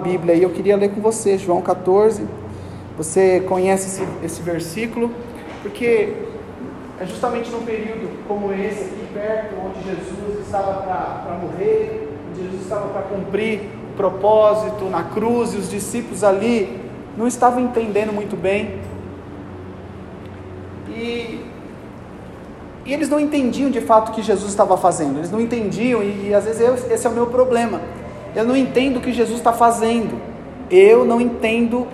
Bíblia e eu queria ler com você, João 14. Você conhece esse, esse versículo, porque é justamente num período como esse aqui, perto, onde Jesus estava para morrer, onde Jesus estava para cumprir o propósito na cruz, e os discípulos ali não estavam entendendo muito bem. E, e eles não entendiam de fato o que Jesus estava fazendo, eles não entendiam, e, e às vezes eu, esse é o meu problema. Eu não entendo o que Jesus está fazendo, eu não entendo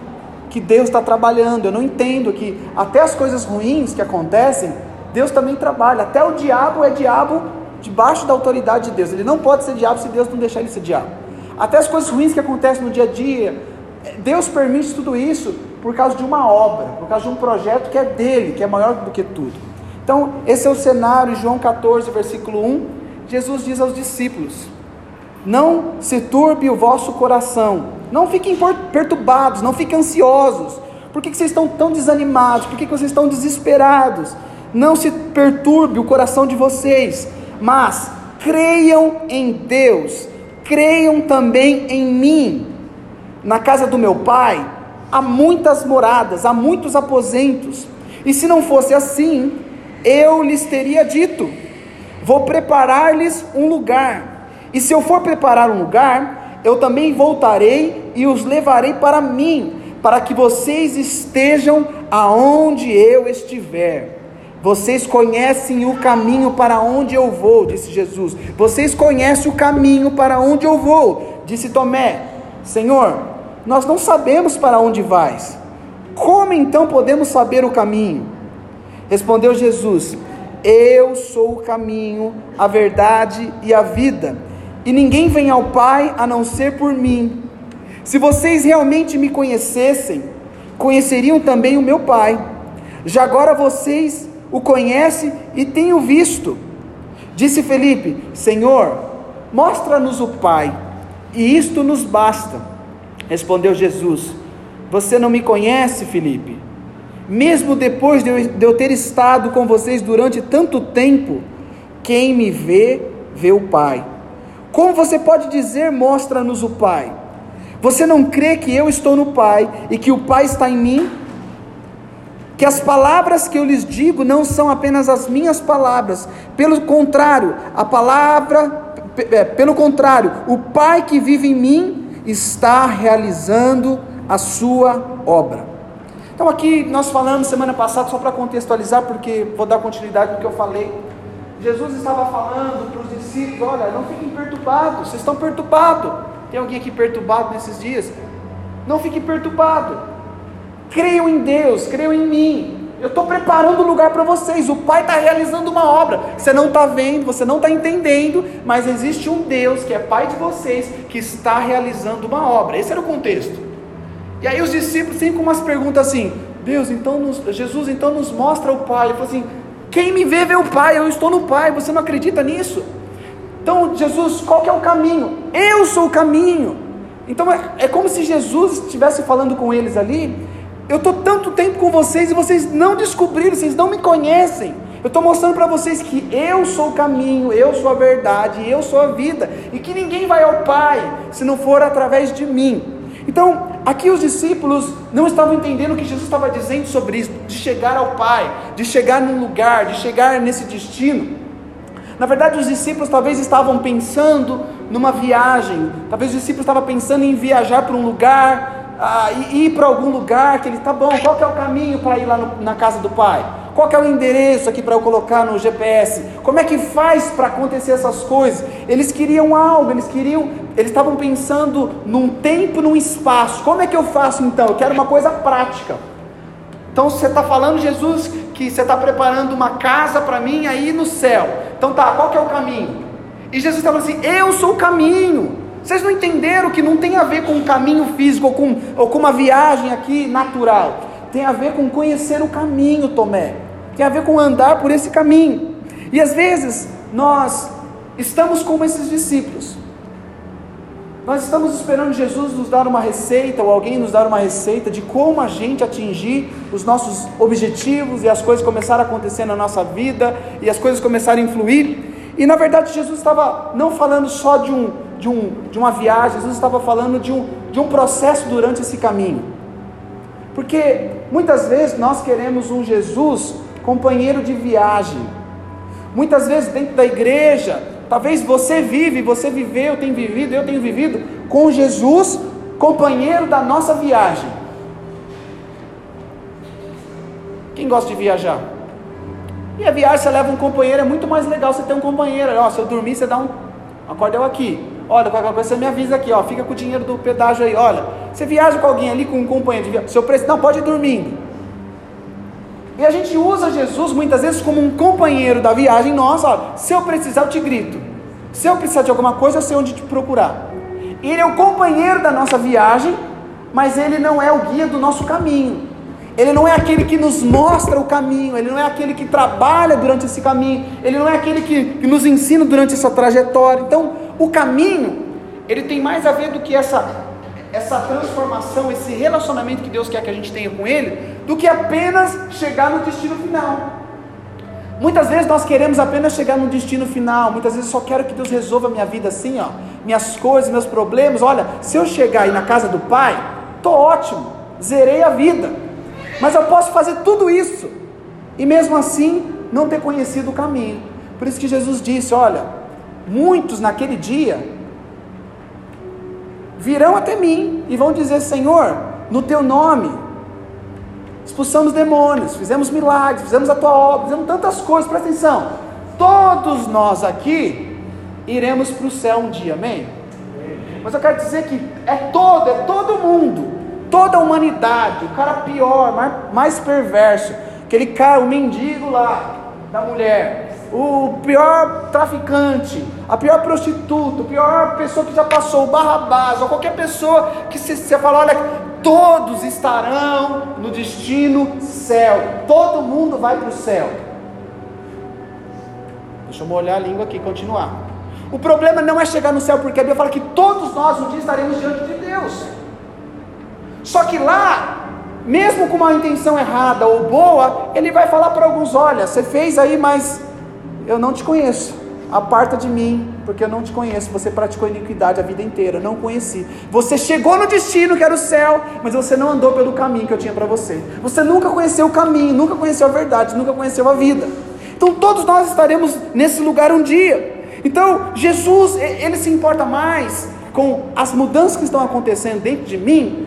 que Deus está trabalhando, eu não entendo que até as coisas ruins que acontecem, Deus também trabalha, até o diabo é diabo debaixo da autoridade de Deus, ele não pode ser diabo se Deus não deixar ele ser diabo. Até as coisas ruins que acontecem no dia a dia, Deus permite tudo isso por causa de uma obra, por causa de um projeto que é dele, que é maior do que tudo. Então, esse é o cenário, João 14, versículo 1. Jesus diz aos discípulos: Não se turbe o vosso coração, não fiquem perturbados, não fiquem ansiosos. Por que, vocês estão tão desanimados? Por que, que vocês estão desesperados? Não se perturbe o coração de vocês, mas creiam em Deus, creiam também em mim. Na casa do meu pai há muitas moradas, há muitos aposentos, e se não fosse assim, eu lhes teria dito: vou preparar-lhes um lugar, e se eu for preparar um lugar, eu também voltarei e os levarei para mim, para que vocês estejam aonde eu estiver. Vocês conhecem o caminho para onde eu vou, disse Jesus. Vocês conhecem o caminho para onde eu vou, disse Tomé. Senhor, nós não sabemos para onde vais. Como então podemos saber o caminho? Respondeu Jesus: Eu sou o caminho, a verdade e a vida e ninguém vem ao Pai a não ser por mim. Se vocês realmente me conhecessem, conheceriam também o meu Pai. Já agora vocês o conhecem e têm o visto. Disse Felipe: Senhor, mostra-nos o Pai, e isto nos basta. Respondeu Jesus: Você não me conhece, Felipe? Mesmo depois de eu ter estado com vocês durante tanto tempo, quem me vê, vê o Pai. Como você pode dizer, mostra-nos o Pai? Você não crê que eu estou no Pai e que o Pai está em mim? Que as palavras que eu lhes digo não são apenas as minhas palavras, pelo contrário, a palavra, é, pelo contrário, o Pai que vive em mim está realizando a sua obra. Então aqui nós falamos semana passada, só para contextualizar, porque vou dar continuidade no que eu falei Jesus estava falando para os discípulos: olha, não fiquem vocês estão perturbados. Tem alguém aqui perturbado nesses dias? Não fiquem perturbados. Creiam em Deus, creiam em mim. Eu estou preparando o lugar para vocês. O Pai está realizando uma obra. Você não está vendo, você não está entendendo, mas existe um Deus que é Pai de vocês que está realizando uma obra. Esse era o contexto. E aí os discípulos com umas perguntas assim: Deus, então nos, Jesus, então nos mostra o Pai. Ele falou assim: quem me vê, vê o Pai, eu estou no Pai, você não acredita nisso? Então, Jesus, qual que é o caminho? Eu sou o caminho. Então, é, é como se Jesus estivesse falando com eles ali. Eu estou tanto tempo com vocês e vocês não descobriram, vocês não me conhecem. Eu estou mostrando para vocês que eu sou o caminho, eu sou a verdade, eu sou a vida, e que ninguém vai ao Pai se não for através de mim. Então, aqui os discípulos não estavam entendendo o que Jesus estava dizendo sobre isso, de chegar ao Pai, de chegar num lugar, de chegar nesse destino. Na verdade, os discípulos talvez estavam pensando numa viagem, talvez os discípulos estavam pensando em viajar para um lugar, ah, ir para algum lugar, que ele, tá bom, qual é o caminho para ir lá no, na casa do Pai? Qual é o endereço aqui para eu colocar no GPS? Como é que faz para acontecer essas coisas? Eles queriam algo, eles queriam, eles estavam pensando num tempo, num espaço. Como é que eu faço então? Eu quero uma coisa prática. Então você está falando, Jesus, que você está preparando uma casa para mim aí no céu. Então tá, qual que é o caminho? E Jesus estava assim: Eu sou o caminho. Vocês não entenderam que não tem a ver com um caminho físico ou com, ou com uma viagem aqui natural. Tem a ver com conhecer o caminho, Tomé tem a ver com andar por esse caminho. E às vezes nós estamos como esses discípulos. Nós estamos esperando Jesus nos dar uma receita, ou alguém nos dar uma receita de como a gente atingir os nossos objetivos e as coisas começarem a acontecer na nossa vida e as coisas começarem a influir. E na verdade Jesus estava não falando só de um, de, um, de uma viagem, Jesus estava falando de um, de um processo durante esse caminho. Porque muitas vezes nós queremos um Jesus companheiro de viagem. Muitas vezes dentro da igreja, talvez você vive, você viveu, tem vivido, eu tenho vivido com Jesus, companheiro da nossa viagem. Quem gosta de viajar? E a viagem você leva um companheiro, é muito mais legal você ter um companheiro. Ó, se eu dormir, você dá um. Acorda eu aqui. Olha, qualquer coisa você me avisa aqui, ó. Fica com o dinheiro do pedágio aí. Olha, você viaja com alguém ali, com um companheiro de viagem. Seu preço, não, pode ir dormindo. E a gente usa Jesus muitas vezes como um companheiro da viagem nossa. Se eu precisar, eu te grito. Se eu precisar de alguma coisa, eu sei onde te procurar. Ele é o companheiro da nossa viagem, mas ele não é o guia do nosso caminho. Ele não é aquele que nos mostra o caminho, ele não é aquele que trabalha durante esse caminho, ele não é aquele que, que nos ensina durante essa trajetória. Então, o caminho, ele tem mais a ver do que essa, essa transformação, esse relacionamento que Deus quer que a gente tenha com Ele, do que apenas chegar no destino final. Muitas vezes nós queremos apenas chegar no destino final, muitas vezes só quero que Deus resolva a minha vida assim, ó, minhas coisas, meus problemas. Olha, se eu chegar aí na casa do Pai, tô ótimo, zerei a vida. Mas eu posso fazer tudo isso e mesmo assim não ter conhecido o caminho. Por isso que Jesus disse: Olha, muitos naquele dia virão até mim e vão dizer: Senhor, no teu nome expulsamos demônios, fizemos milagres, fizemos a tua obra, fizemos tantas coisas. Presta atenção, todos nós aqui iremos para o céu um dia, amém? Mas eu quero dizer que é todo, é todo mundo toda a humanidade, o cara pior, mais, mais perverso, aquele cara, o mendigo lá, da mulher, o pior traficante, a pior prostituta, a pior pessoa que já passou, o Barrabás, ou qualquer pessoa que você fala, olha, todos estarão no destino céu, todo mundo vai para o céu. Deixa eu molhar a língua aqui, continuar. O problema não é chegar no céu, porque a Bíblia fala que todos nós um dia estaremos diante de Deus. Só que lá, mesmo com uma intenção errada ou boa, ele vai falar para alguns: olha, você fez aí, mas eu não te conheço. Aparta de mim, porque eu não te conheço. Você praticou iniquidade a vida inteira, não conheci. Você chegou no destino que era o céu, mas você não andou pelo caminho que eu tinha para você. Você nunca conheceu o caminho, nunca conheceu a verdade, nunca conheceu a vida. Então todos nós estaremos nesse lugar um dia. Então Jesus, ele se importa mais com as mudanças que estão acontecendo dentro de mim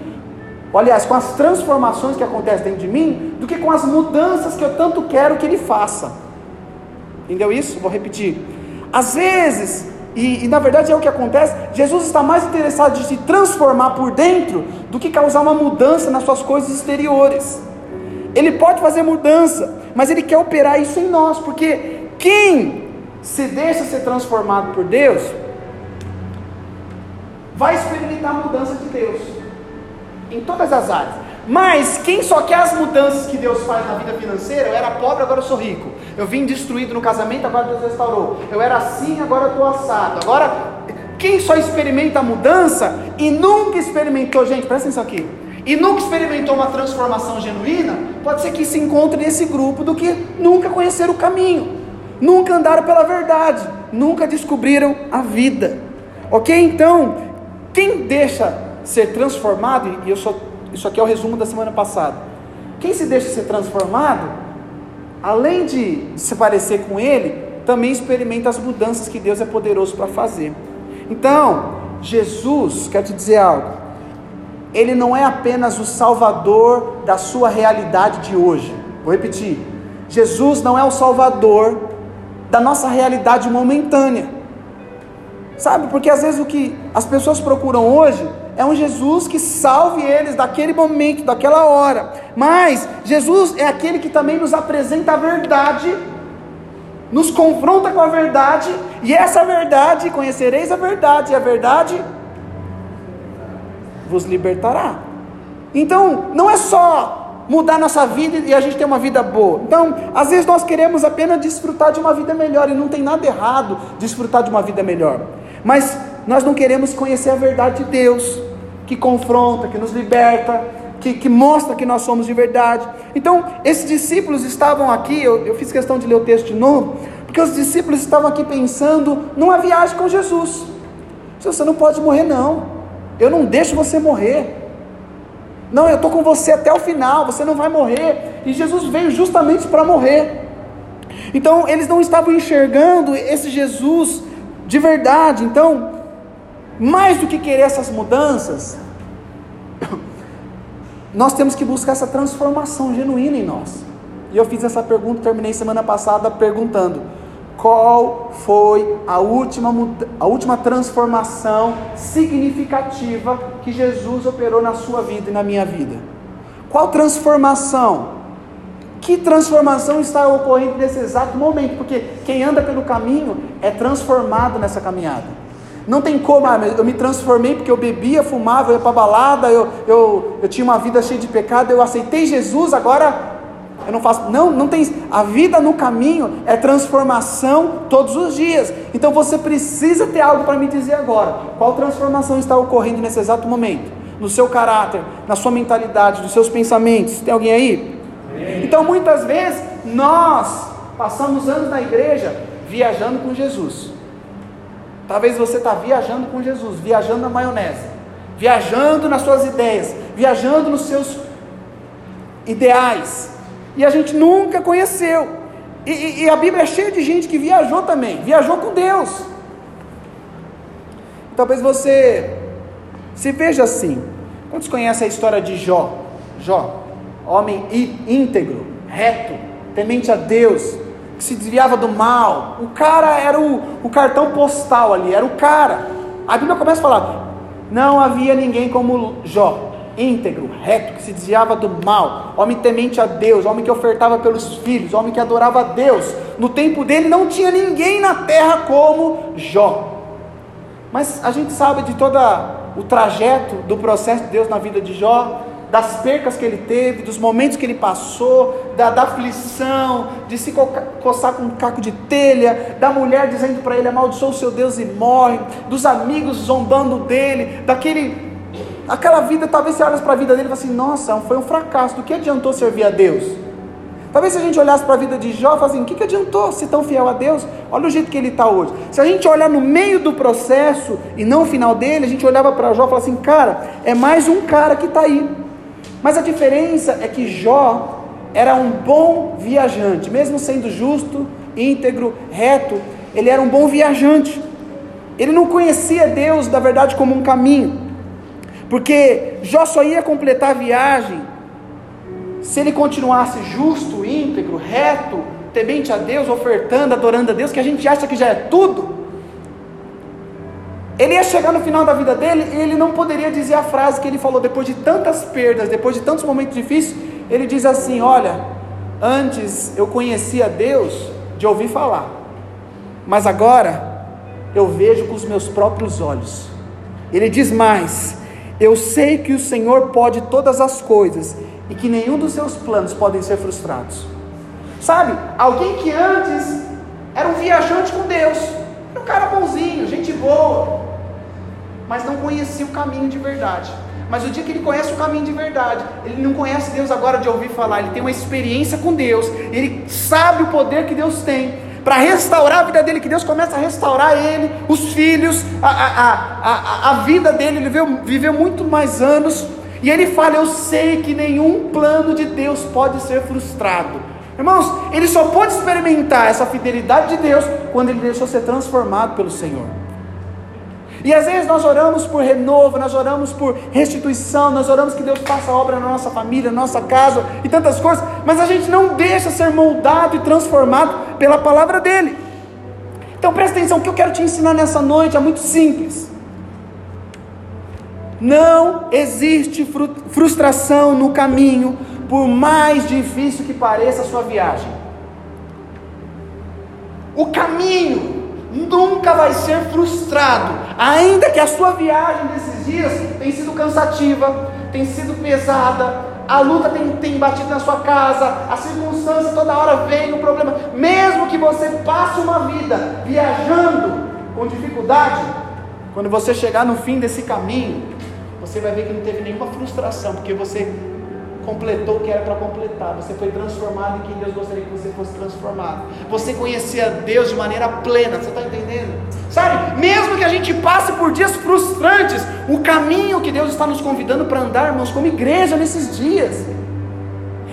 aliás, com as transformações que acontecem dentro de mim, do que com as mudanças que eu tanto quero que ele faça. Entendeu isso? Vou repetir. Às vezes, e, e, na verdade é o que acontece, Jesus está mais interessado em se transformar por dentro do que causar uma mudança nas suas coisas exteriores. Ele pode fazer mudança, mas ele quer operar isso em nós, porque quem se deixa ser transformado por Deus, vai experimentar a mudança de Deus em todas as áreas. Mas quem só quer as mudanças que Deus faz na vida financeira, eu era pobre, agora eu sou rico. Eu vim destruído no casamento, agora Deus restaurou. Eu era assim, agora eu estou assado. Agora, quem só experimenta a mudança e nunca experimentou, gente, presta atenção aqui, e nunca experimentou uma transformação genuína, pode ser que se encontre nesse grupo do que nunca conheceram o caminho, nunca andaram pela verdade, nunca descobriram a vida. Ok? Então, quem deixa ser transformado, e eu só, isso aqui é o resumo da semana passada. Quem se deixa ser transformado, além de se parecer com Ele, também experimenta as mudanças que Deus é poderoso para fazer. Então, Jesus, quer te dizer algo, Ele não é apenas o Salvador da sua realidade de hoje. Vou repetir: Jesus não é o Salvador da nossa realidade momentânea. Sabe, porque às vezes o que as pessoas procuram hoje é um Jesus que salve eles daquele momento, daquela hora. Mas Jesus é aquele que também nos apresenta a verdade, nos confronta com a verdade, e essa verdade, conhecereis a verdade, e a verdade vos libertará. Então, não é só mudar nossa vida e a gente ter uma vida boa. Então, às vezes nós queremos apenas desfrutar de uma vida melhor, e não tem nada errado desfrutar de uma vida melhor. Mas nós não queremos conhecer a verdade de Deus que confronta, que nos liberta, que, que, mostra que nós somos de verdade. Então, esses discípulos estavam aqui, eu, eu, fiz questão de ler o texto de novo, porque os discípulos estavam aqui pensando numa viagem com Jesus. Você não pode morrer, não. Eu não deixo você morrer. Não, eu estou com você até o final, você não vai morrer. E Jesus veio justamente para morrer. Então, eles não estavam enxergando esse Jesus de verdade. Então, mais do que querer essas mudanças, nós temos que buscar essa transformação genuína em nós. E eu fiz essa pergunta, terminei semana passada perguntando: qual foi a última, a última transformação significativa que Jesus operou na sua vida e na minha vida? Qual transformação? Que transformação está ocorrendo nesse exato momento? Porque quem anda pelo caminho é transformado nessa caminhada. Não tem como, ah, eu me transformei porque eu bebia, fumava, eu ia para balada, eu, eu, eu tinha uma vida cheia de pecado, eu aceitei Jesus, agora eu não faço. Não, não tem. A vida no caminho é transformação todos os dias. Então você precisa ter algo para me dizer agora. Qual transformação está ocorrendo nesse exato momento? No seu caráter, na sua mentalidade, nos seus pensamentos. Tem alguém aí? Então muitas vezes nós passamos anos na igreja viajando com Jesus. Talvez você está viajando com Jesus, viajando na maionese, viajando nas suas ideias, viajando nos seus ideais, e a gente nunca conheceu. E, e, e, a Bíblia é cheia de gente que viajou também, viajou com Deus. Talvez você se veja assim. Quantos conhecem a história de Jó? Jó, homem íntegro, reto, temente a Deus, que se desviava do mal. O cara era o, o cartão postal ali, era o cara. A Bíblia começa a falar: não havia ninguém como Jó íntegro, reto, que se desviava do mal, homem temente a Deus, homem que ofertava pelos filhos, homem que adorava a Deus. No tempo dele não tinha ninguém na terra como Jó. Mas a gente sabe de todo o trajeto do processo de Deus na vida de Jó, das percas que ele teve, dos momentos que ele passou, da, da aflição, de se coçar com um caco de telha, da mulher dizendo para ele: amaldiçoa o seu Deus e morre, dos amigos zombando dele, daquele Aquela vida, talvez você olhasse para a vida dele e fale assim: nossa, foi um fracasso, do que adiantou servir a Deus? Talvez se a gente olhasse para a vida de Jó falasse assim: o que, que adiantou ser tão fiel a Deus? Olha o jeito que ele está hoje. Se a gente olhar no meio do processo e não o final dele, a gente olhava para Jó e falava assim: cara, é mais um cara que está aí. Mas a diferença é que Jó era um bom viajante, mesmo sendo justo, íntegro, reto, ele era um bom viajante. Ele não conhecia Deus, da verdade, como um caminho. Porque Jó só ia completar a viagem se ele continuasse justo, íntegro, reto, temente a Deus, ofertando, adorando a Deus, que a gente acha que já é tudo. Ele ia chegar no final da vida dele e ele não poderia dizer a frase que ele falou depois de tantas perdas, depois de tantos momentos difíceis. Ele diz assim: Olha, antes eu conhecia Deus de ouvir falar, mas agora eu vejo com os meus próprios olhos. Ele diz mais: eu sei que o Senhor pode todas as coisas e que nenhum dos seus planos podem ser frustrados. Sabe, alguém que antes era um viajante com Deus, era um cara bonzinho, gente boa, mas não conhecia o caminho de verdade. Mas o dia que ele conhece o caminho de verdade, ele não conhece Deus agora de ouvir falar, ele tem uma experiência com Deus, ele sabe o poder que Deus tem, para restaurar a vida dele, que Deus começa a restaurar ele, os filhos, a, a, a, a vida dele, ele viveu, viveu muito mais anos, e ele fala: Eu sei que nenhum plano de Deus pode ser frustrado. Irmãos, ele só pode experimentar essa fidelidade de Deus quando ele deixou ser transformado pelo Senhor. E às vezes nós oramos por renovo, nós oramos por restituição, nós oramos que Deus faça obra na nossa família, na nossa casa e tantas coisas, mas a gente não deixa ser moldado e transformado pela palavra dele. Então presta atenção, o que eu quero te ensinar nessa noite é muito simples. Não existe frustração no caminho, por mais difícil que pareça a sua viagem. O caminho nunca vai ser frustrado, ainda que a sua viagem desses dias tenha sido cansativa, tenha sido pesada, a luta tem, tem batido na sua casa, a circunstância toda hora vem o problema, mesmo que você passe uma vida viajando com dificuldade, quando você chegar no fim desse caminho, você vai ver que não teve nenhuma frustração, porque você completou o que era para completar, você foi transformado em quem Deus gostaria que você fosse transformado. Você conhecia Deus de maneira plena, você está entendendo? Sabe? mesmo que a gente passe por dias frustrantes, o caminho que Deus está nos convidando para andar, irmãos, como igreja nesses dias,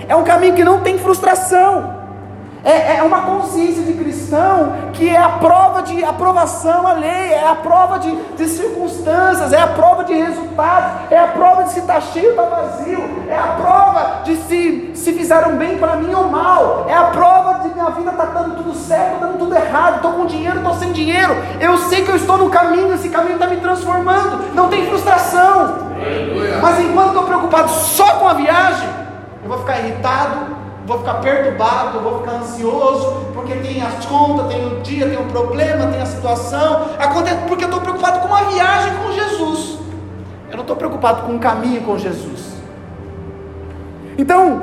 é um caminho que não tem frustração. É, é, uma consciência de cristão que é a prova de aprovação à lei, é a prova de, de circunstâncias, é a prova de resultados, é a prova de se está cheio ou está vazio, é a prova de se, se fizeram bem para mim ou mal, é a prova de minha vida está dando tudo certo, dando tudo errado, estou com dinheiro, estou sem dinheiro, eu sei que eu estou no caminho, esse caminho está me transformando, não tem frustração. Mas enquanto estou preocupado só com a viagem, eu vou ficar irritado, vou ficar perturbado, vou ficar ansioso, porque tem as contas, tem o dia, tem o problema, tem a situação. Acontece porque eu estou preocupado com uma viagem com Jesus. Eu não estou preocupado com um caminho com Jesus. Então,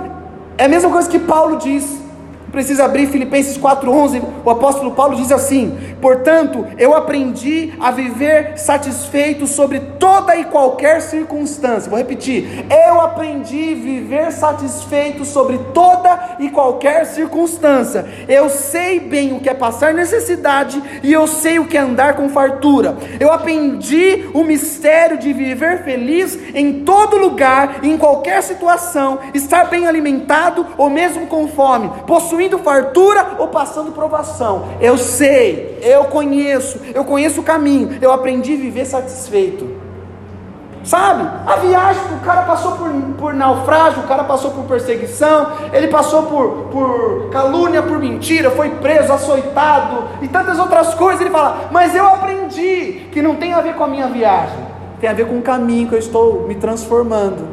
é a mesma coisa que Paulo diz precisa abrir Filipenses 4:11. O apóstolo Paulo diz assim: "Portanto, eu aprendi a viver satisfeito sobre toda e qualquer circunstância". Vou repetir: "Eu aprendi a viver satisfeito sobre toda e qualquer circunstância. Eu sei bem o que é passar necessidade e eu sei o que é andar com fartura. Eu aprendi o mistério de viver feliz em todo lugar, em qualquer situação, estar bem alimentado ou mesmo com fome, possuindo fartura ou passando provação. Eu sei, eu conheço, eu conheço o caminho, eu aprendi a viver satisfeito. Sabe? A viagem, o cara passou por, por naufrágio, o cara passou por perseguição, ele passou por, por calúnia, por mentira, foi preso, açoitado e tantas outras coisas. Ele fala, mas eu aprendi que não tem a ver com a minha viagem, tem a ver com o caminho que eu estou me transformando,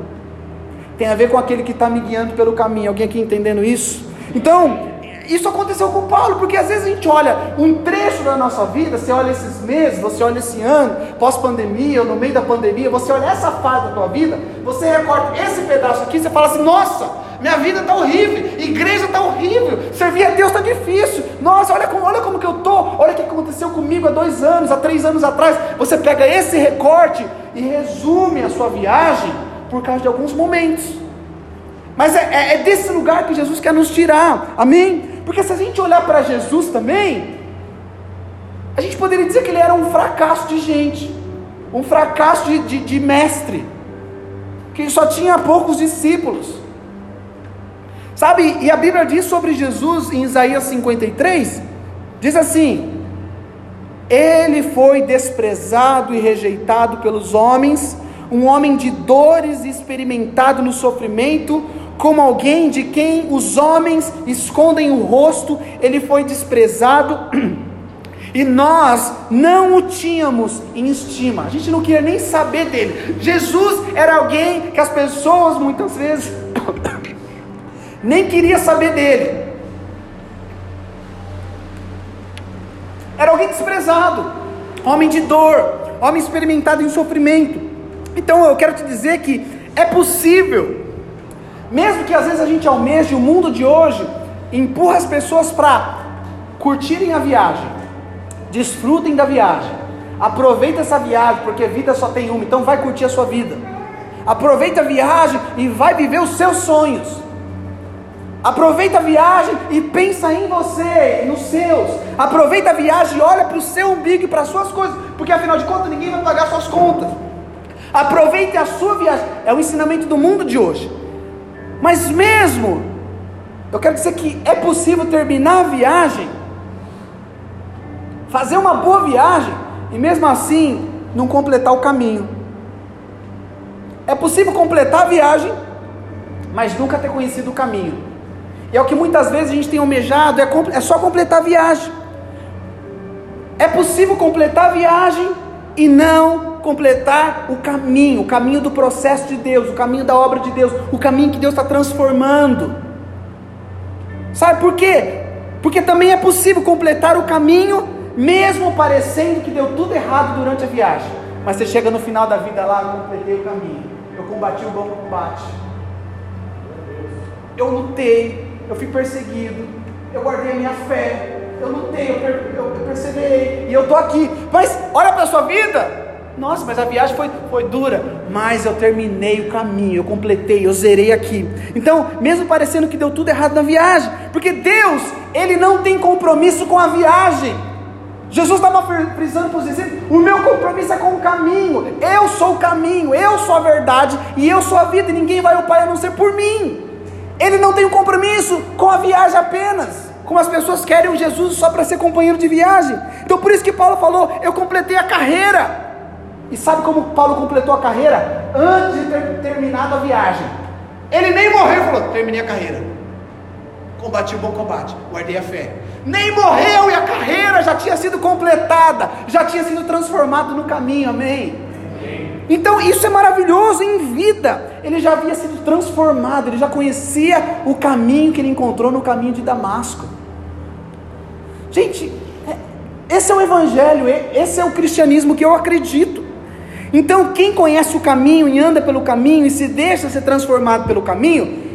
tem a ver com aquele que está me guiando pelo caminho. Alguém aqui entendendo isso? Então, isso aconteceu com Paulo, porque às vezes a gente olha um trecho da nossa vida, você olha esses meses, você olha esse ano, pós-pandemia, ou no meio da pandemia, você olha essa fase da tua vida, você recorta esse pedaço aqui, você fala assim, nossa, minha vida está horrível, igreja está horrível, servir a Deus está difícil, nossa, olha como, olha como que eu estou, olha o que aconteceu comigo há dois anos, há três anos atrás, você pega esse recorte e resume a sua viagem por causa de alguns momentos. Mas é, é, é desse lugar que Jesus quer nos tirar, amém? Porque se a gente olhar para Jesus também, a gente poderia dizer que ele era um fracasso de gente, um fracasso de, de, de mestre, que só tinha poucos discípulos. Sabe, e a Bíblia diz sobre Jesus em Isaías 53: diz assim: Ele foi desprezado e rejeitado pelos homens, um homem de dores, experimentado no sofrimento, como alguém de quem os homens escondem o rosto, ele foi desprezado. E nós não o tínhamos em estima, a gente não queria nem saber dele. Jesus era alguém que as pessoas muitas vezes nem queria saber dele. Era alguém desprezado, homem de dor, homem experimentado em sofrimento. Então eu quero te dizer que é possível mesmo que às vezes a gente almeje o mundo de hoje, empurra as pessoas para curtirem a viagem, desfrutem da viagem, aproveita essa viagem, porque vida só tem uma, então vai curtir a sua vida. Aproveita a viagem e vai viver os seus sonhos. Aproveita a viagem e pensa em você, nos seus. Aproveita a viagem e olha para o seu umbigo e para as suas coisas, porque afinal de contas ninguém vai pagar suas contas. Aproveite a sua viagem. É o ensinamento do mundo de hoje. Mas mesmo, eu quero dizer que é possível terminar a viagem, fazer uma boa viagem, e mesmo assim não completar o caminho. É possível completar a viagem, mas nunca ter conhecido o caminho. E é o que muitas vezes a gente tem almejado, é, é só completar a viagem. É possível completar a viagem e não completar o caminho, o caminho do processo de Deus, o caminho da obra de Deus, o caminho que Deus está transformando. Sabe por quê? Porque também é possível completar o caminho, mesmo parecendo que deu tudo errado durante a viagem. Mas você chega no final da vida lá, eu completei o caminho, eu combati o bom combate, eu lutei, eu fui perseguido, eu guardei a minha fé, eu lutei, eu, per eu perseverei, e eu estou aqui. Mas olha para a sua vida, nossa, mas a viagem foi, foi dura. Mas eu terminei o caminho, eu completei, eu zerei aqui. Então, mesmo parecendo que deu tudo errado na viagem, porque Deus, Ele não tem compromisso com a viagem. Jesus estava frisando para os discípulos: o meu compromisso é com o caminho, eu sou o caminho, eu sou a verdade e eu sou a vida, e ninguém vai ao Pai a não ser por mim. Ele não tem um compromisso com a viagem apenas, como as pessoas querem Jesus só para ser companheiro de viagem. Então por isso que Paulo falou: eu completei a carreira. E sabe como Paulo completou a carreira? Antes de ter terminado a viagem. Ele nem morreu, falou: terminei a carreira. Combati o bom combate, guardei a fé nem morreu e a carreira já tinha sido completada, já tinha sido transformado no caminho, amém? Então isso é maravilhoso em vida. Ele já havia sido transformado, ele já conhecia o caminho que ele encontrou no caminho de Damasco. Gente, é, esse é o evangelho, esse é o cristianismo que eu acredito. Então, quem conhece o caminho e anda pelo caminho e se deixa ser transformado pelo caminho,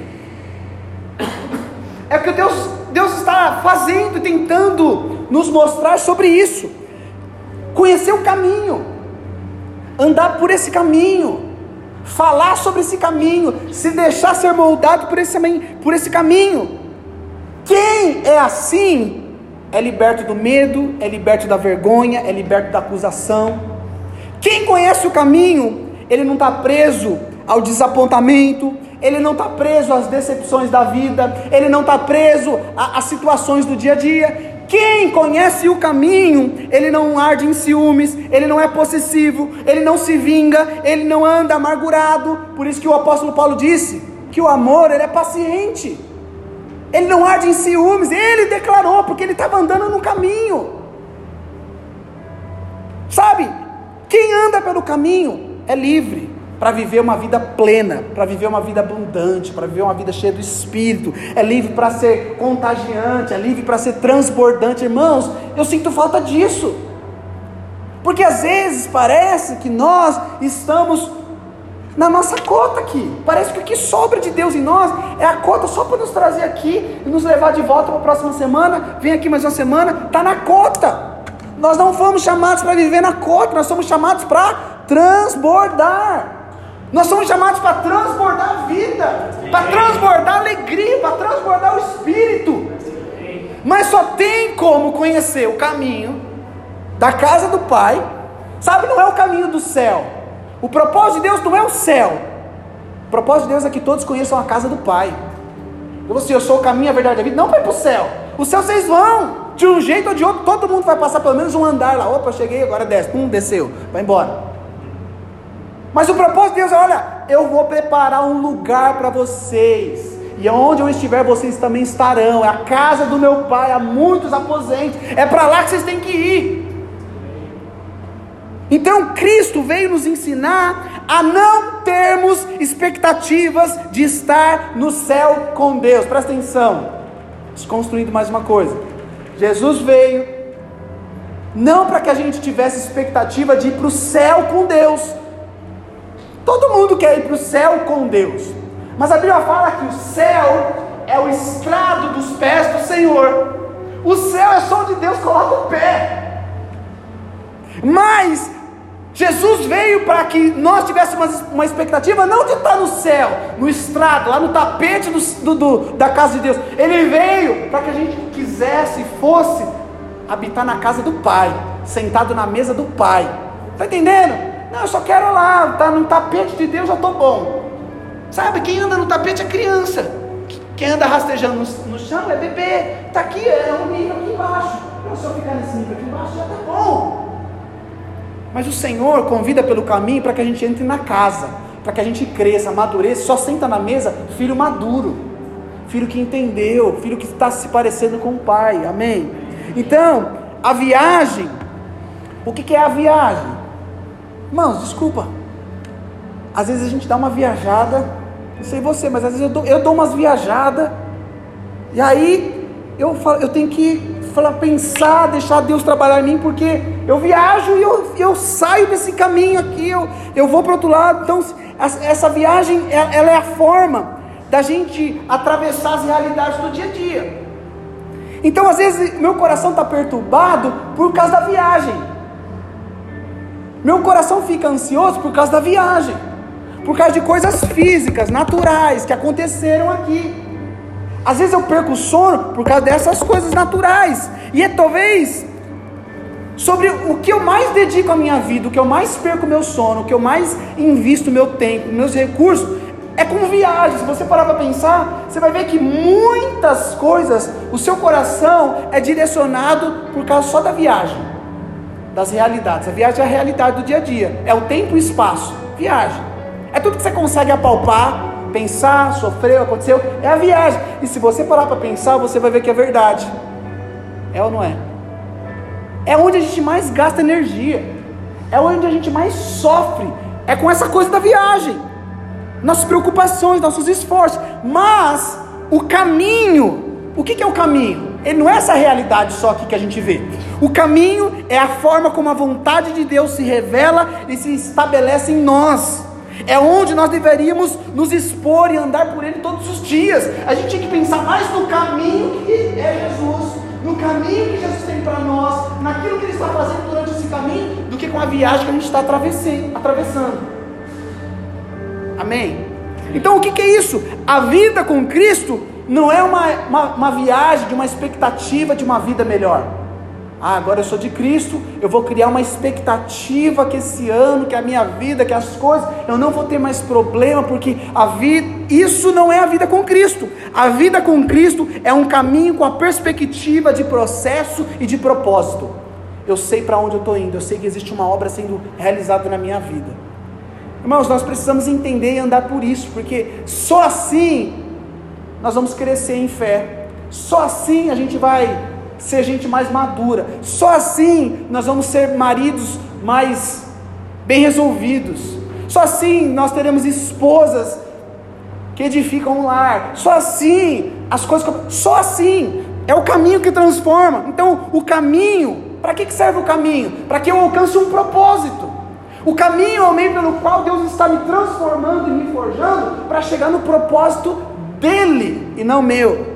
é que Deus Deus está fazendo e tentando nos mostrar sobre isso. Conhecer o caminho, andar por esse caminho, falar sobre esse caminho, se deixar ser moldado por esse, por esse caminho. Quem é assim é liberto do medo, é liberto da vergonha, é liberto da acusação. Quem conhece o caminho, ele não está preso ao desapontamento, ele não está preso às decepções da vida, ele não está preso às situações do dia a dia. Quem conhece o caminho, ele não arde em ciúmes, ele não é possessivo, ele não se vinga, ele não anda amargurado. Por isso que o apóstolo Paulo disse que o amor ele é paciente. Ele não arde em ciúmes, ele declarou, porque ele estava andando no caminho. Sabe? Quem anda pelo caminho é livre para viver uma vida plena, para viver uma vida abundante, para viver uma vida cheia do Espírito, é livre para ser contagiante, é livre para ser transbordante. Irmãos, eu sinto falta disso, porque às vezes parece que nós estamos na nossa cota aqui, parece que o que sobra de Deus em nós é a cota só para nos trazer aqui e nos levar de volta para a próxima semana, vem aqui mais uma semana, está na cota. Nós não fomos chamados para viver na cota, nós somos chamados para transbordar. Nós somos chamados para transbordar a vida, para transbordar a alegria, para transbordar o espírito. Mas só tem como conhecer o caminho da casa do Pai. Sabe, não é o caminho do céu. O propósito de Deus não é o céu. O propósito de Deus é que todos conheçam a casa do Pai. Eu assim, eu sou o caminho, a verdade e a vida. Não vai para o céu. O céu vocês vão. De um jeito ou de outro, todo mundo vai passar pelo menos um andar lá. Opa, cheguei, agora desce. Hum, desceu. Vai embora. Mas o propósito de Deus é: olha, eu vou preparar um lugar para vocês. E onde eu estiver, vocês também estarão. É a casa do meu pai, há muitos aposentos. É para lá que vocês têm que ir. Então Cristo veio nos ensinar a não termos expectativas de estar no céu com Deus. Presta atenção. Desconstruindo mais uma coisa. Jesus veio não para que a gente tivesse expectativa de ir para o céu com Deus Todo mundo quer ir para o céu com Deus. Mas a Bíblia fala que o céu é o estrado dos pés do Senhor. O céu é só onde Deus coloca o pé. Mas Jesus veio para que nós tivéssemos uma expectativa não de estar no céu, no estrado, lá no tapete do, do, da casa de Deus. Ele veio para que a gente quisesse, fosse habitar na casa do Pai, sentado na mesa do Pai. Está entendendo? Não, eu só quero lá, tá no tapete de Deus, já estou bom. Sabe, quem anda no tapete é criança. Quem anda rastejando no, no chão é bebê. Está aqui, é um nível aqui embaixo. Não, se eu ficar nesse nível aqui embaixo, já está bom. Mas o Senhor convida pelo caminho para que a gente entre na casa, para que a gente cresça, amadureça, só senta na mesa filho maduro, filho que entendeu, filho que está se parecendo com o pai, amém? Então, a viagem, o que, que é a viagem? Irmãos, desculpa. Às vezes a gente dá uma viajada, não sei você, mas às vezes eu dou, eu dou umas viajadas, e aí eu, falo, eu tenho que falar, pensar, deixar Deus trabalhar em mim, porque eu viajo e eu, eu saio desse caminho aqui, eu, eu vou para outro lado. Então, essa viagem, ela é a forma da gente atravessar as realidades do dia a dia. Então, às vezes, meu coração está perturbado por causa da viagem. Meu coração fica ansioso por causa da viagem, por causa de coisas físicas, naturais, que aconteceram aqui. Às vezes eu perco o sono por causa dessas coisas naturais. E é talvez sobre o que eu mais dedico a minha vida, o que eu mais perco meu sono, o que eu mais invisto meu tempo, meus recursos, é com viagem. Se você parar para pensar, você vai ver que muitas coisas, o seu coração é direcionado por causa só da viagem, das realidades. A viagem é a realidade do dia a dia, é o tempo e o espaço. Viagem. É tudo que você consegue apalpar, pensar, sofreu, aconteceu, é a viagem. E se você parar para pensar, você vai ver que é verdade. É ou não é? É onde a gente mais gasta energia. É onde a gente mais sofre. É com essa coisa da viagem nossas preocupações, nossos esforços, mas o caminho, o que, que é o caminho? Ele não é essa realidade só aqui que a gente vê. O caminho é a forma como a vontade de Deus se revela e se estabelece em nós. É onde nós deveríamos nos expor e andar por Ele todos os dias. A gente tem que pensar mais no caminho que é Jesus, no caminho que Jesus tem para nós, naquilo que Ele está fazendo durante esse caminho, do que com a viagem que a gente está atravessando. Amém? Então o que, que é isso? A vida com Cristo não é uma, uma, uma viagem de uma expectativa de uma vida melhor. Ah, agora eu sou de Cristo, eu vou criar uma expectativa que esse ano, que a minha vida, que as coisas, eu não vou ter mais problema, porque a vida, isso não é a vida com Cristo. A vida com Cristo é um caminho com a perspectiva de processo e de propósito. Eu sei para onde eu estou indo, eu sei que existe uma obra sendo realizada na minha vida. Irmãos, nós precisamos entender e andar por isso, porque só assim nós vamos crescer em fé. Só assim a gente vai ser gente mais madura. Só assim nós vamos ser maridos mais bem resolvidos. Só assim nós teremos esposas que edificam um lar. Só assim as coisas. Só assim é o caminho que transforma. Então, o caminho, para que serve o caminho? Para que eu alcance um propósito. O caminho é o meio pelo qual Deus está me transformando e me forjando para chegar no propósito dele e não meu.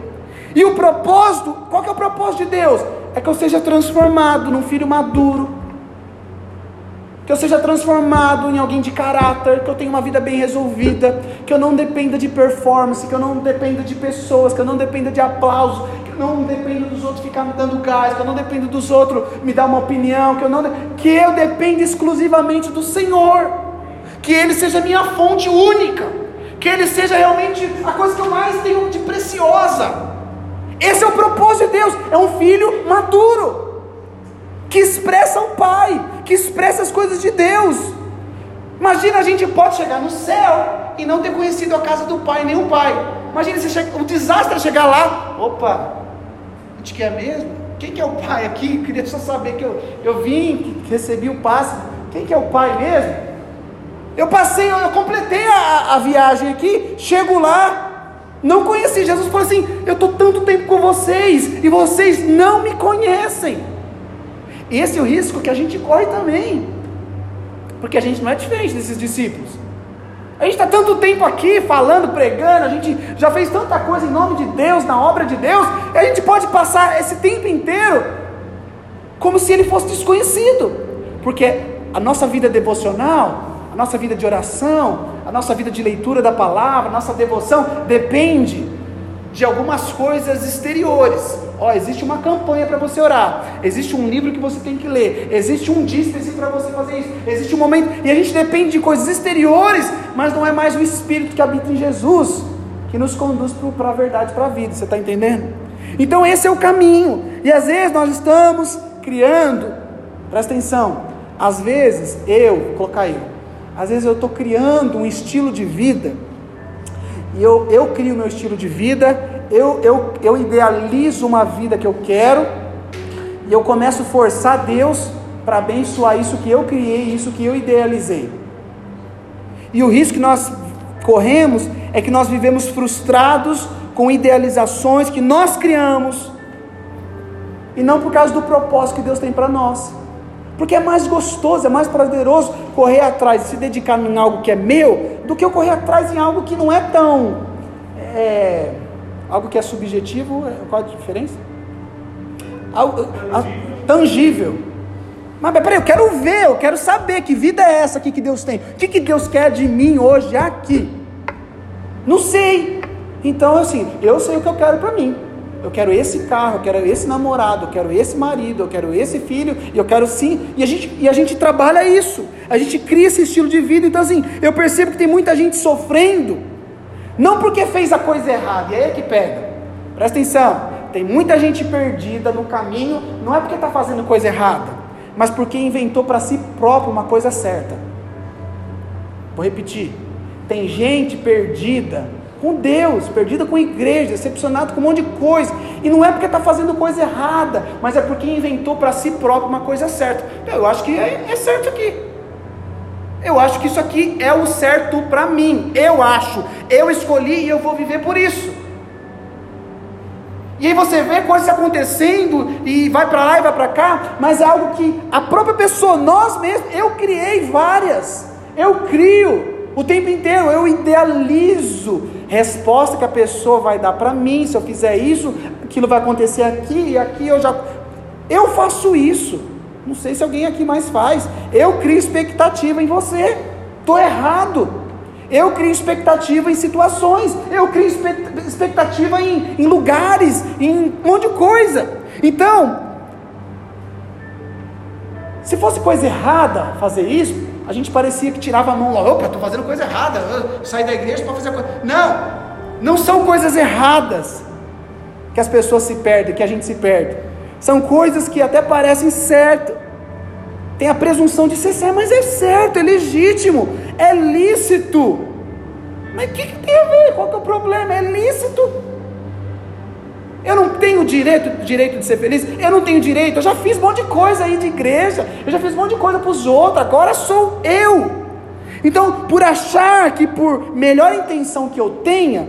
E o propósito, qual que é o propósito de Deus? É que eu seja transformado num filho maduro, que eu seja transformado em alguém de caráter, que eu tenha uma vida bem resolvida, que eu não dependa de performance, que eu não dependa de pessoas, que eu não dependa de aplausos, que eu não dependa dos outros ficar me dando gás, que eu não dependa dos outros me dar uma opinião, que eu não que eu dependa exclusivamente do Senhor, que Ele seja minha fonte única, que Ele seja realmente a coisa que eu mais tenho de preciosa. Esse é o propósito de Deus, é um filho maduro que expressa o Pai, que expressa as coisas de Deus. Imagina a gente pode chegar no céu e não ter conhecido a casa do Pai, nem o Pai. Imagina se chega, o desastre chegar lá. Opa, a gente quer mesmo? Quem que é o Pai aqui? Queria só saber que eu, eu vim, que recebi o passe. Quem que é o Pai mesmo? Eu passei, eu completei a, a viagem aqui, chego lá, não conheci. Jesus falou assim: Eu estou tanto tempo com vocês e vocês não me conhecem. Esse é o risco que a gente corre também. Porque a gente não é diferente desses discípulos. A gente está tanto tempo aqui falando, pregando, a gente já fez tanta coisa em nome de Deus, na obra de Deus, e a gente pode passar esse tempo inteiro como se ele fosse desconhecido. Porque a nossa vida devocional, a nossa vida de oração, a nossa vida de leitura da palavra, a nossa devoção depende de algumas coisas exteriores. Ó, existe uma campanha para você orar, existe um livro que você tem que ler, existe um específico para você fazer isso, existe um momento, e a gente depende de coisas exteriores, mas não é mais o Espírito que habita em Jesus que nos conduz para a verdade, para a vida, você está entendendo? Então esse é o caminho, e às vezes nós estamos criando, presta atenção, às vezes eu, vou colocar às vezes eu estou criando um estilo de vida e eu, eu crio meu estilo de vida, eu, eu, eu idealizo uma vida que eu quero, e eu começo a forçar Deus para abençoar isso que eu criei, isso que eu idealizei. E o risco que nós corremos é que nós vivemos frustrados com idealizações que nós criamos, e não por causa do propósito que Deus tem para nós. Porque é mais gostoso, é mais prazeroso correr atrás, se dedicar em algo que é meu, do que eu correr atrás em algo que não é tão. É, algo que é subjetivo, é, qual a diferença? Algo, a, tangível. Mas peraí, eu quero ver, eu quero saber que vida é essa aqui que Deus tem. O que, que Deus quer de mim hoje aqui? Não sei. Então, assim, eu sei o que eu quero para mim. Eu quero esse carro, eu quero esse namorado, eu quero esse marido, eu quero esse filho, e eu quero sim. E a gente, e a gente trabalha isso, a gente cria esse estilo de vida. Então, assim, eu percebo que tem muita gente sofrendo, não porque fez a coisa errada, e aí é que pega. Presta atenção, tem muita gente perdida no caminho, não é porque está fazendo coisa errada, mas porque inventou para si próprio uma coisa certa. Vou repetir: tem gente perdida com Deus, perdida com a igreja, decepcionado com um monte de coisa, e não é porque está fazendo coisa errada, mas é porque inventou para si próprio uma coisa certa. Eu acho que é, é certo aqui. Eu acho que isso aqui é o certo para mim. Eu acho. Eu escolhi e eu vou viver por isso. E aí você vê coisas acontecendo e vai para lá e vai para cá, mas é algo que a própria pessoa, nós mesmos, eu criei várias. Eu crio o tempo inteiro, eu idealizo resposta que a pessoa vai dar para mim, se eu fizer isso, aquilo vai acontecer aqui e aqui eu já eu faço isso. Não sei se alguém aqui mais faz. Eu crio expectativa em você. Tô errado. Eu crio expectativa em situações, eu crio expectativa em, em lugares, em um monte de coisa. Então, se fosse coisa errada fazer isso, a gente parecia que tirava a mão lá, opa, estou fazendo coisa errada, sair da igreja para fazer coisa. Não, não são coisas erradas que as pessoas se perdem, que a gente se perde. São coisas que até parecem certo. Tem a presunção de ser certo, mas é certo, é legítimo, é lícito. Mas o que, que, tem a ver? Qual é o problema? É lícito. Eu não tenho direito, direito de ser feliz? Eu não tenho direito. Eu já fiz um monte de coisa aí de igreja. Eu já fiz um monte de coisa para os outros. Agora sou eu. Então, por achar que por melhor intenção que eu tenha,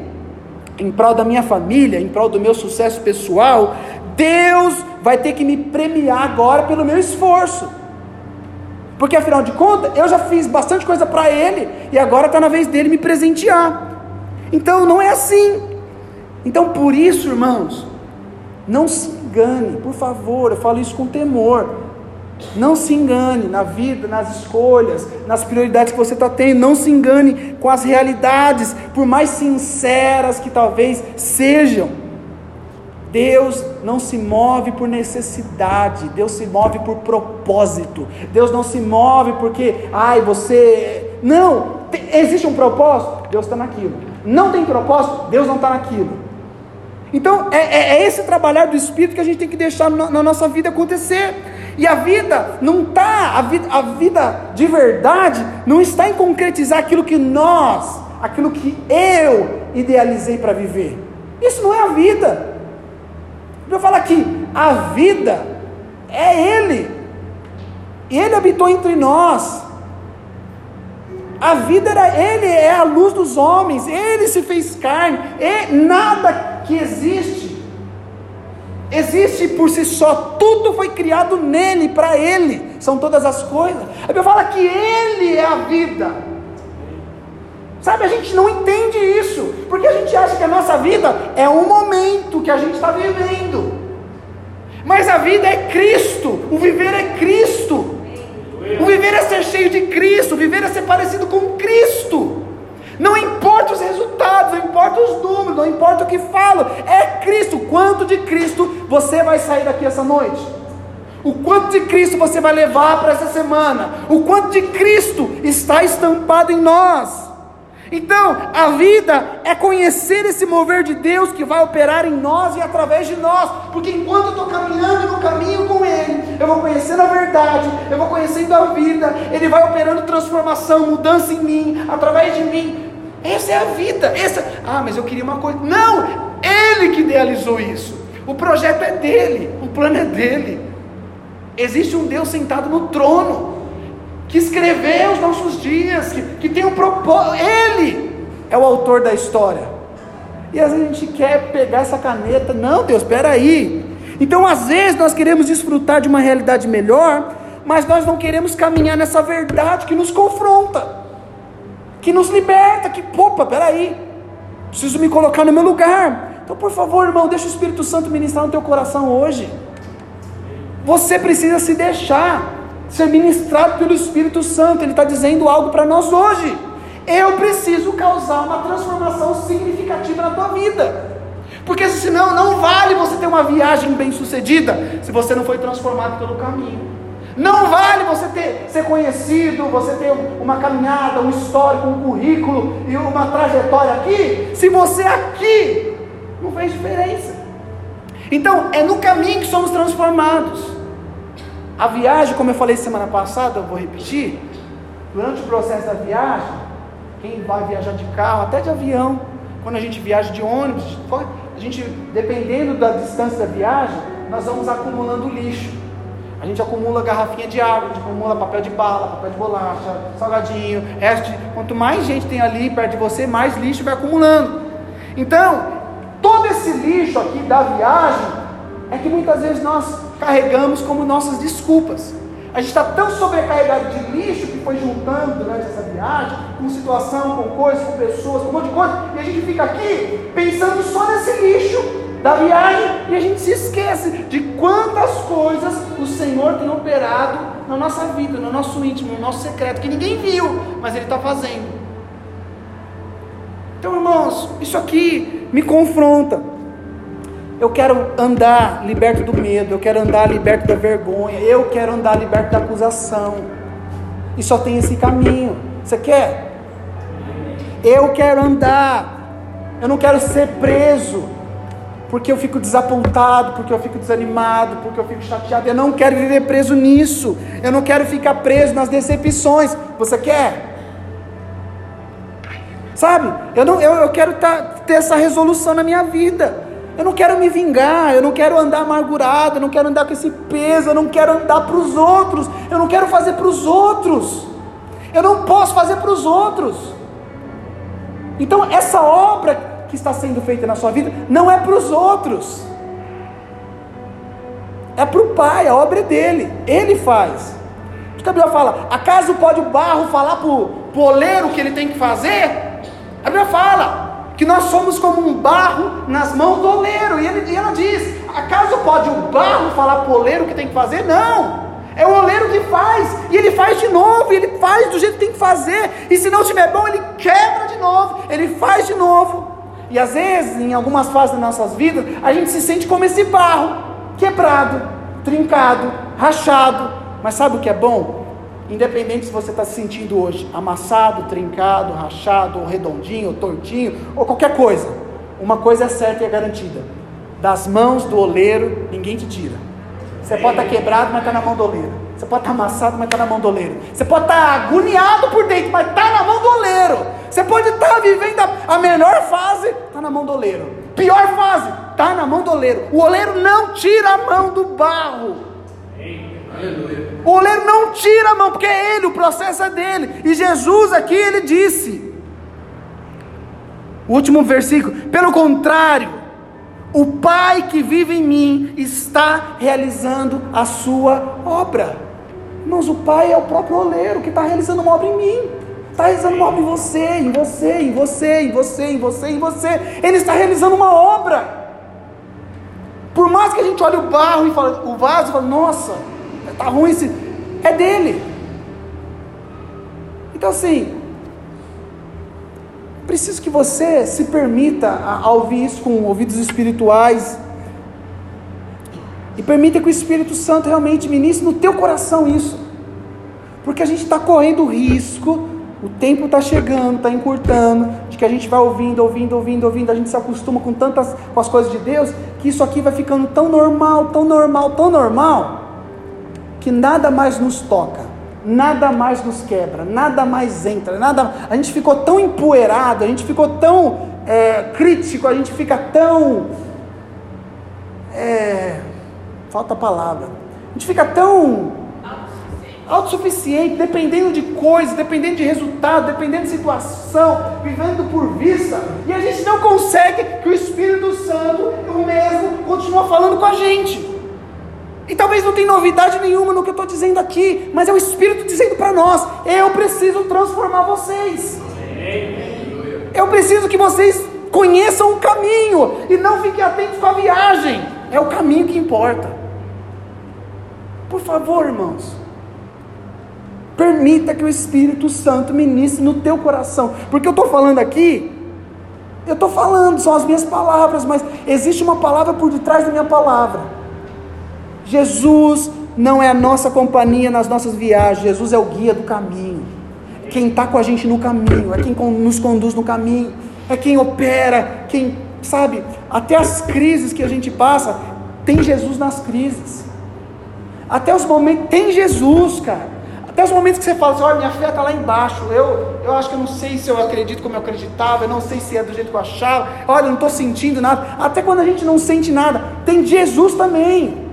em prol da minha família, em prol do meu sucesso pessoal, Deus vai ter que me premiar agora pelo meu esforço. Porque afinal de contas, eu já fiz bastante coisa para Ele e agora está na vez dele me presentear. Então não é assim. Então, por isso, irmãos, não se engane, por favor, eu falo isso com temor. Não se engane na vida, nas escolhas, nas prioridades que você está tendo. Não se engane com as realidades, por mais sinceras que talvez sejam. Deus não se move por necessidade, Deus se move por propósito. Deus não se move porque, ai, você. Não! Existe um propósito? Deus está naquilo. Não tem propósito? Deus não está naquilo. Então, é, é, é, esse trabalhar do Espírito que a gente tem que deixar na, na nossa vida acontecer. E a vida não está, a vida, a vida de verdade não está em concretizar aquilo que nós, aquilo que eu idealizei para viver. Isso não é a vida. Eu falo aqui, a vida é Ele. Ele habitou entre nós. A vida era Ele, é a luz dos homens. Ele se fez carne. E nada que existe, existe por si só, tudo foi criado nele, para ele, são todas as coisas. A Bíblia fala que ele é a vida. Sabe, a gente não entende isso, porque a gente acha que a nossa vida é um momento que a gente está vivendo. Mas a vida é Cristo, o viver é Cristo. O viver é ser cheio de Cristo, o viver é ser parecido com Cristo. Não importa os resultados, não importa os números, não importa o que falo, é Cristo. Quanto de Cristo você vai sair daqui essa noite? O quanto de Cristo você vai levar para essa semana? O quanto de Cristo está estampado em nós? Então, a vida é conhecer esse mover de Deus que vai operar em nós e através de nós, porque enquanto eu estou caminhando no caminho com Ele, eu vou conhecendo a verdade, eu vou conhecendo a vida, Ele vai operando transformação, mudança em mim, através de mim. Essa é a vida. Essa, ah, mas eu queria uma coisa. Não, ele que idealizou isso. O projeto é dele, o plano é dele. Existe um Deus sentado no trono que escreveu os nossos dias, que, que tem um propósito. Ele é o autor da história. E às vezes a gente quer pegar essa caneta. Não, Deus, espera aí. Então, às vezes, nós queremos desfrutar de uma realidade melhor, mas nós não queremos caminhar nessa verdade que nos confronta que nos liberta, que, opa, peraí, preciso me colocar no meu lugar. Então, por favor, irmão, deixa o Espírito Santo ministrar no teu coração hoje. Você precisa se deixar ser ministrado pelo Espírito Santo, Ele está dizendo algo para nós hoje. Eu preciso causar uma transformação significativa na tua vida. Porque senão não vale você ter uma viagem bem sucedida se você não foi transformado pelo caminho. Não vale você ter, ser conhecido, você ter uma caminhada, um histórico, um currículo e uma trajetória aqui, se você aqui não fez diferença. Então, é no caminho que somos transformados. A viagem, como eu falei semana passada, eu vou repetir, durante o processo da viagem, quem vai viajar de carro, até de avião, quando a gente viaja de ônibus, a gente, dependendo da distância da viagem, nós vamos acumulando lixo. A gente acumula garrafinha de água, a gente acumula papel de bala, papel de bolacha, salgadinho, resto. Quanto mais gente tem ali perto de você, mais lixo vai acumulando. Então, todo esse lixo aqui da viagem é que muitas vezes nós carregamos como nossas desculpas. A gente está tão sobrecarregado de lixo que foi juntando durante essa viagem, com situação, com coisas, com pessoas, com um monte de coisa, e a gente fica aqui pensando só nesse lixo da viagem e a gente se esquece de quantas coisas o Senhor tem operado na nossa vida, no nosso íntimo, no nosso secreto, que ninguém viu, mas Ele está fazendo. Então, irmãos, isso aqui me confronta. Eu quero andar liberto do medo, eu quero andar liberto da vergonha, eu quero andar liberto da acusação. E só tem esse caminho. Você quer? Eu quero andar. Eu não quero ser preso porque eu fico desapontado, porque eu fico desanimado, porque eu fico chateado. Eu não quero viver preso nisso. Eu não quero ficar preso nas decepções. Você quer? Sabe? Eu, não, eu, eu quero tá, ter essa resolução na minha vida. Eu não quero me vingar, eu não quero andar amargurado, eu não quero andar com esse peso, eu não quero andar para os outros, eu não quero fazer para os outros. Eu não posso fazer para os outros. Então, essa obra que está sendo feita na sua vida não é para os outros, é para o Pai, a obra é dele, ele faz. A Bíblia fala: acaso pode o barro falar para o oleiro o que ele tem que fazer? A Bíblia fala que nós somos como um barro nas mãos do oleiro, e, ele, e ela diz: acaso pode o barro falar para o oleiro o que tem que fazer? Não. É o oleiro que faz, e ele faz de novo, e ele faz do jeito que tem que fazer, e se não estiver bom, ele quebra de novo, ele faz de novo. E às vezes, em algumas fases das nossas vidas, a gente se sente como esse barro, quebrado, trincado, rachado. Mas sabe o que é bom? Independente se você está se sentindo hoje amassado, trincado, rachado, ou redondinho, ou tortinho, ou qualquer coisa, uma coisa é certa e é garantida: das mãos do oleiro, ninguém te tira. Você pode estar tá quebrado, mas está na mão do oleiro. Você pode estar amassado, mas está na mão do oleiro. Você pode estar agoniado por dentro, mas está na mão do oleiro. Você pode estar vivendo a, melhor fase, está na mão do oleiro. Pior fase, está na mão do oleiro. O oleiro não tira a mão do barro. O oleiro não tira a mão, porque é ele, o processo é dele. E Jesus aqui, ele disse, o último versículo, pelo contrário, o Pai que vive em mim está realizando a sua obra. Irmãos, o Pai é o próprio oleiro que está realizando uma obra em mim. Está realizando uma obra em você, em você, em você, em você, em você, em você. Ele está realizando uma obra. Por mais que a gente olhe o barro e fale, o vaso e fale, nossa, está ruim esse. É dele. Então assim, preciso que você se permita a, a ouvir isso com ouvidos espirituais. E permita que o Espírito Santo realmente ministre no teu coração isso. Porque a gente está correndo risco o tempo está chegando, está encurtando, de que a gente vai ouvindo, ouvindo, ouvindo, ouvindo, a gente se acostuma com tantas com as coisas de Deus, que isso aqui vai ficando tão normal, tão normal, tão normal, que nada mais nos toca, nada mais nos quebra, nada mais entra, nada. A gente ficou tão empoeirado, a gente ficou tão é, crítico, a gente fica tão é, falta a palavra, a gente fica tão autossuficiente, dependendo de coisas, dependendo de resultado, dependendo de situação, vivendo por vista, e a gente não consegue que o Espírito Santo, o mesmo, continue falando com a gente. E talvez não tenha novidade nenhuma no que eu estou dizendo aqui, mas é o Espírito dizendo para nós: eu preciso transformar vocês. Eu preciso que vocês conheçam o caminho e não fiquem atentos com a viagem. É o caminho que importa. Por favor, irmãos. Permita que o Espírito Santo ministre no teu coração. Porque eu estou falando aqui, Eu estou falando, são as minhas palavras, mas existe uma palavra por detrás da minha palavra. Jesus não é a nossa companhia nas nossas viagens, Jesus é o guia do caminho. Quem está com a gente no caminho, é quem nos conduz no caminho, é quem opera, quem, sabe, até as crises que a gente passa, tem Jesus nas crises. Até os momentos, tem Jesus, cara. Até os momentos que você fala assim, olha, minha fé está lá embaixo, eu, eu acho que eu não sei se eu acredito como eu acreditava, eu não sei se é do jeito que eu achava, olha, eu não estou sentindo nada. Até quando a gente não sente nada, tem Jesus também.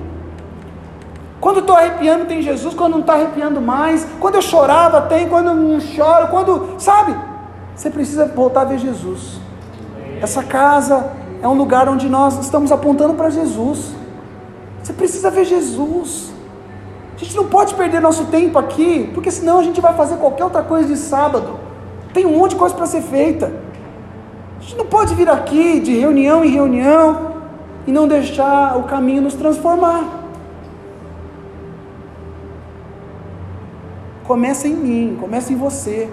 Quando estou arrepiando, tem Jesus, quando não está arrepiando mais, quando eu chorava, tem, quando eu não choro, quando, sabe? Você precisa voltar a ver Jesus. Essa casa é um lugar onde nós estamos apontando para Jesus. Você precisa ver Jesus. A gente não pode perder nosso tempo aqui, porque senão a gente vai fazer qualquer outra coisa de sábado. Tem um monte de coisa para ser feita. A gente não pode vir aqui de reunião em reunião e não deixar o caminho nos transformar. Começa em mim, começa em você.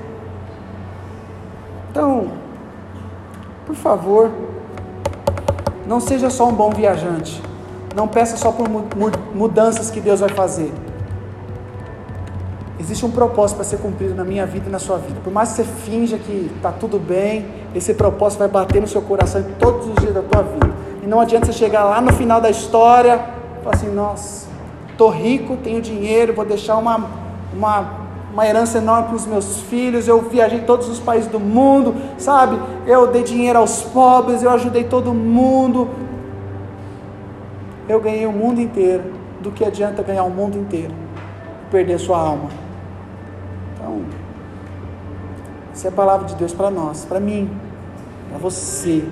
Então, por favor, não seja só um bom viajante. Não peça só por mudanças que Deus vai fazer. Existe um propósito para ser cumprido na minha vida e na sua vida. Por mais que você finja que está tudo bem, esse propósito vai bater no seu coração todos os dias da tua vida. E não adianta você chegar lá no final da história e falar assim: nossa, estou rico, tenho dinheiro, vou deixar uma, uma, uma herança enorme para os meus filhos. Eu viajei todos os países do mundo, sabe? Eu dei dinheiro aos pobres, eu ajudei todo mundo. Eu ganhei o mundo inteiro. Do que adianta ganhar o mundo inteiro perder sua alma? Então, essa é a palavra de Deus para nós, para mim, para você.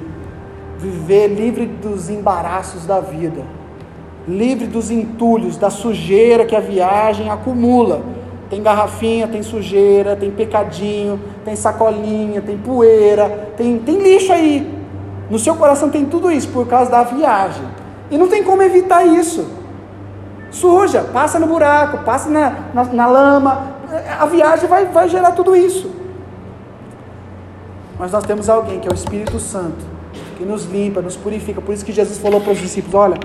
Viver livre dos embaraços da vida, livre dos entulhos, da sujeira que a viagem acumula. Tem garrafinha, tem sujeira, tem pecadinho, tem sacolinha, tem poeira, tem, tem lixo aí. No seu coração tem tudo isso por causa da viagem. E não tem como evitar isso. Suja, passa no buraco, passa na, na, na lama, a viagem vai, vai gerar tudo isso. Mas nós temos alguém que é o Espírito Santo, que nos limpa, nos purifica. Por isso que Jesus falou para os discípulos: Olha,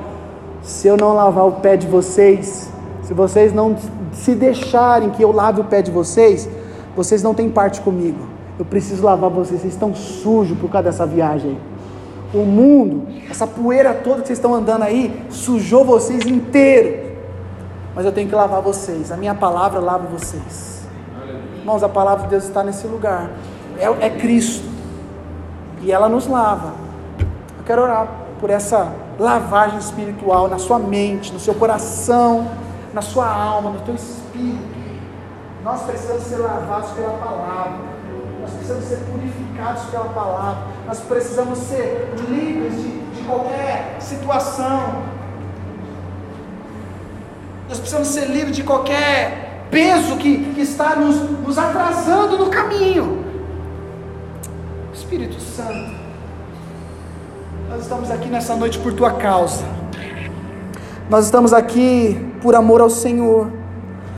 se eu não lavar o pé de vocês, se vocês não se deixarem que eu lave o pé de vocês, vocês não têm parte comigo. Eu preciso lavar vocês, vocês estão sujos por causa dessa viagem. O mundo, essa poeira toda que vocês estão andando aí, sujou vocês inteiros mas eu tenho que lavar vocês. A minha palavra lava vocês. Irmãos, a palavra de Deus está nesse lugar. É, é Cristo. E ela nos lava. Eu quero orar por essa lavagem espiritual na sua mente, no seu coração, na sua alma, no teu espírito. Nós precisamos ser lavados pela palavra. Nós precisamos ser purificados pela palavra. Nós precisamos ser livres de, de qualquer situação nós precisamos ser livres de qualquer peso que, que está nos, nos atrasando no caminho. Espírito Santo, nós estamos aqui nessa noite por tua causa. Nós estamos aqui por amor ao Senhor.